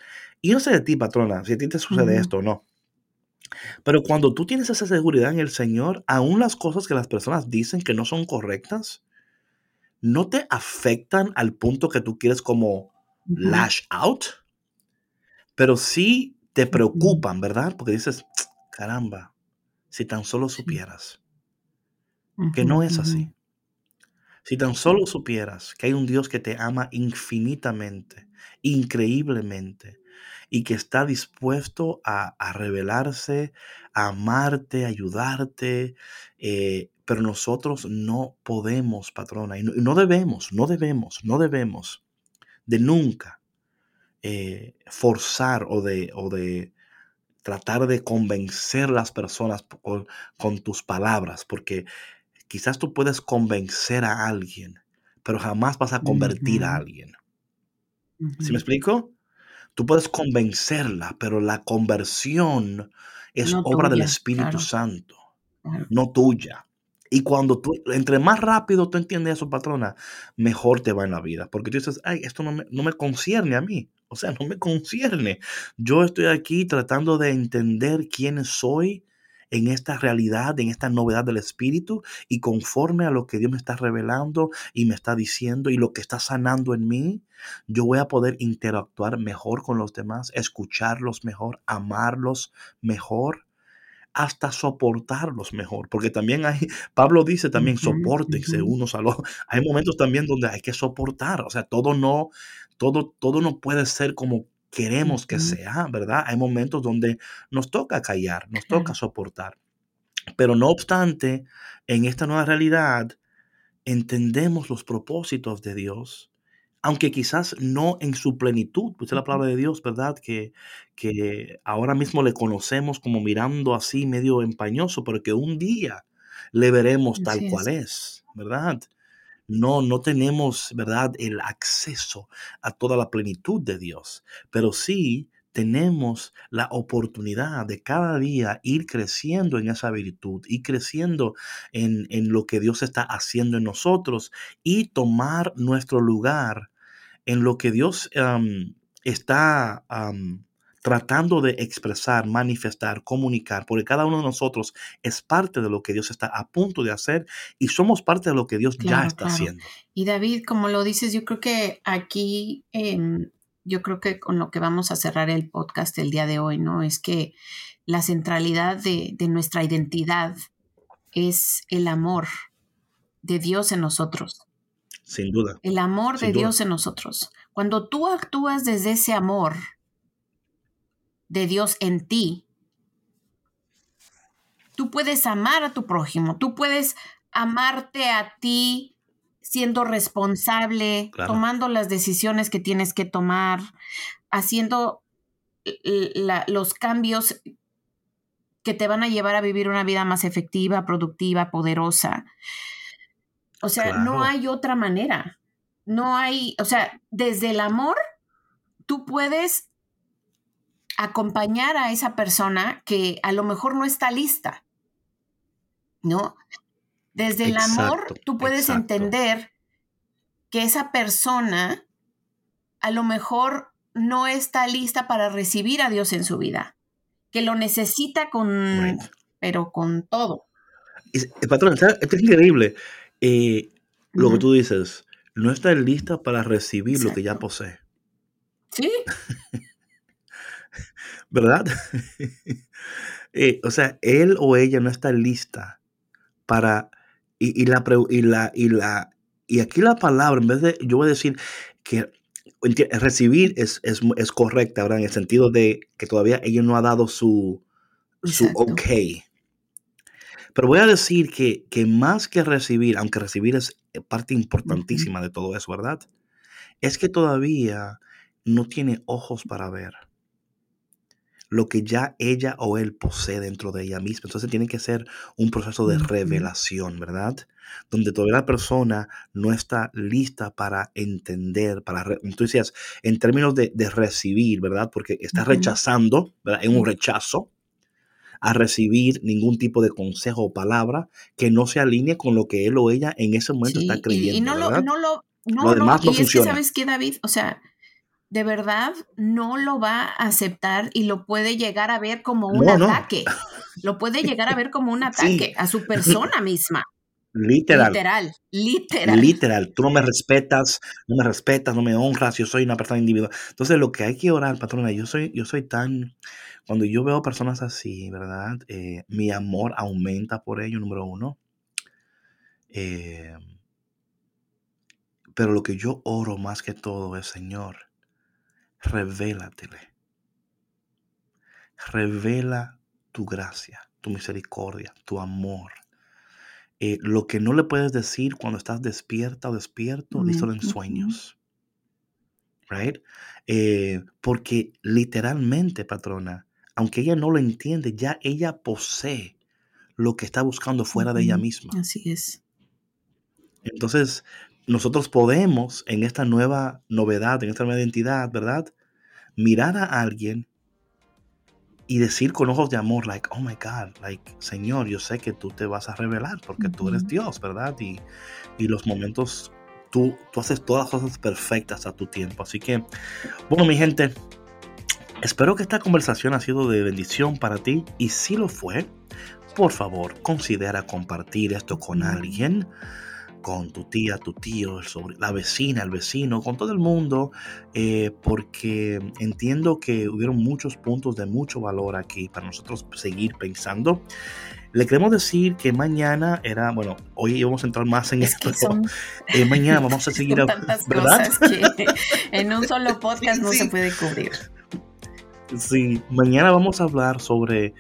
Y no sé de ti, patrona, si a ti te sucede esto o no. Pero cuando tú tienes esa seguridad en el Señor, aún las cosas que las personas dicen que no son correctas, no te afectan al punto que tú quieres como lash out, pero sí te preocupan, ¿verdad? Porque dices, caramba, si tan solo supieras que no es así. Si tan solo supieras que hay un Dios que te ama infinitamente, increíblemente, y que está dispuesto a, revelarse, a amarte, a ayudarte, eh, pero nosotros no podemos, patrona, y no, debemos, no debemos, no debemos de nunca eh, forzar o de, o de tratar de convencer a las personas con, tus palabras, porque quizás tú puedes convencer a alguien, pero jamás vas a convertir a alguien. ¿Sí me explico? Tú puedes convencerla, pero la conversión es obra del Espíritu Santo, no tuya. Y cuando tú, entre más rápido tú entiendes eso, patrona, mejor te va en la vida. Porque tú dices, ay, esto no me, no me concierne a mí. O sea, no me concierne. Yo estoy aquí tratando de entender quién soy en esta realidad, en esta novedad del Espíritu y conforme a lo que Dios me está revelando y me está diciendo y lo que está sanando en mí, yo voy a poder interactuar mejor con los demás, escucharlos mejor, amarlos mejor hasta soportarlos mejor, porque también hay, Pablo dice también, soportense unos a los, hay momentos también donde hay que soportar, o sea, todo no, todo, todo no puede ser como queremos que sea, ¿verdad? Hay momentos donde nos toca callar, nos toca soportar. Pero no obstante, en esta nueva realidad, entendemos los propósitos de Dios, aunque quizás no en su plenitud, pues es la palabra de Dios, ¿verdad? Que, que ahora mismo le conocemos como mirando así medio empañoso, pero que un día le veremos tal cual es, ¿verdad? No, no tenemos, ¿verdad?, el acceso a toda la plenitud de Dios, pero sí tenemos la oportunidad de cada día ir creciendo en esa virtud, y creciendo en, lo que Dios está haciendo en nosotros y tomar nuestro lugar en lo que Dios está tratando de expresar, manifestar, comunicar, porque cada uno de nosotros es parte de lo que Dios está a punto de hacer y somos parte de lo que Dios ya está haciendo. Y David, como lo dices, yo creo que aquí, em, yo creo que con lo que vamos a cerrar el podcast el día de hoy, ¿no? Es que la centralidad de, nuestra identidad es el amor de Dios en nosotros. Sin duda. El amor de Dios en nosotros. Cuando tú actúas desde ese amor, de Dios en ti, tú puedes amar a tu prójimo, tú puedes amarte a ti siendo responsable, tomando las decisiones que tienes que tomar, haciendo los cambios que te van a llevar a vivir una vida más efectiva, productiva, poderosa. O sea, no hay otra manera. No hay, o sea, desde el amor, tú puedes acompañar a esa persona que a lo mejor no está lista, ¿no? Desde el amor tú puedes entender que esa persona a lo mejor no está lista para recibir a Dios en su vida, que lo necesita con, pero con todo. El patrón, es increíble. Eh, lo que tú dices, no está lista para recibir lo que ya posee. Sí. ¿verdad? Eh, o sea, él o ella no está lista para... Y, la, y, la, y, la, y aquí la palabra, en vez de, yo voy a decir que recibir es, es, es correcta, ¿verdad? En el sentido de que todavía ella no ha dado su, su ok. Pero voy a decir que, que, más que recibir, aunque recibir es parte importantísima de todo eso, ¿verdad? Es que todavía no tiene ojos para ver lo que ya ella o él posee dentro de ella misma. Entonces tiene que ser un proceso de revelación, ¿verdad? Donde todavía la persona no está lista para entender, para, tú decías, en términos de, recibir, ¿verdad? Porque está rechazando, ¿verdad? Es un rechazo a recibir ningún tipo de consejo o palabra que no se alinee con lo que él o ella en ese momento está creyendo. Y, no, Lo, no lo, no demás no, y es que sabes qué, David, o sea, de verdad no lo va a aceptar y lo puede llegar a ver como un ataque. Lo puede llegar a ver como un ataque a su persona misma. Literal. Literal, literal. Literal. Tú no me respetas, no me respetas, no me honras, yo soy una persona individual. Entonces, lo que hay que orar, patrona, yo soy, yo soy tan. Cuando yo veo personas así, ¿verdad? Eh, mi amor aumenta por ello, número uno. Eh, pero lo que yo oro más que todo es, Señor, revélatele. Revela tu gracia, tu misericordia, tu amor. Eh, lo que no le puedes decir cuando estás despierta o despierto, díselo en sueños. Right? Eh, porque literalmente, patrona, aunque ella no lo entiende, ya ella posee lo que está buscando fuera de ella misma. Así es. Entonces, nosotros podemos en esta nueva novedad, en esta nueva identidad, ¿verdad? Mirar a alguien y decir con ojos de amor, like, oh my God, like, Señor, yo sé que tú te vas a revelar porque tú eres Dios, ¿verdad? Y, y los momentos, tú, tú haces todas las cosas perfectas a tu tiempo. Así que, bueno, mi gente, espero que esta conversación ha sido de bendición para ti y si lo fue, por favor, considera compartir esto con alguien con tu tía, tu tío, la vecina, el vecino, con todo el mundo, eh, porque entiendo que hubieron muchos puntos de mucho valor aquí para nosotros seguir pensando. Le queremos decir que mañana era, bueno, hoy vamos a entrar más en esto. Eh, mañana vamos a seguir, tantas ¿verdad? Cosas que en un solo podcast no se puede cubrir. Sí, mañana vamos a hablar sobre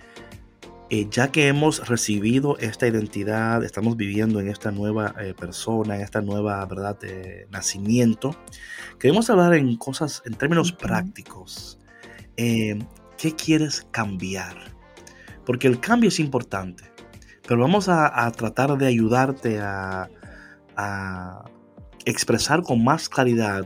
eh, ya que hemos recibido esta identidad, estamos viviendo en esta nueva eh, persona, en esta nueva verdad de nacimiento, queremos hablar en cosas, en términos prácticos. Eh, ¿Qué quieres cambiar? Porque el cambio es importante, pero vamos a, tratar de ayudarte a, a expresar con más claridad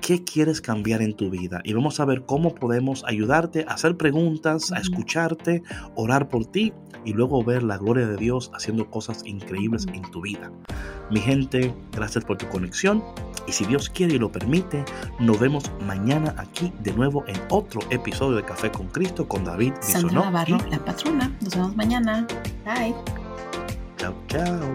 qué quieres cambiar en tu vida y vamos a ver cómo podemos ayudarte a hacer preguntas, a escucharte, orar por ti y luego ver la gloria de Dios haciendo cosas increíbles en tu vida. Mi gente, gracias por tu conexión y si Dios quiere y lo permite, nos vemos mañana aquí de nuevo en otro episodio de Café con Cristo con David Bisonó. Navarro, la patrona. Nos vemos mañana. Bye. Chao, chao.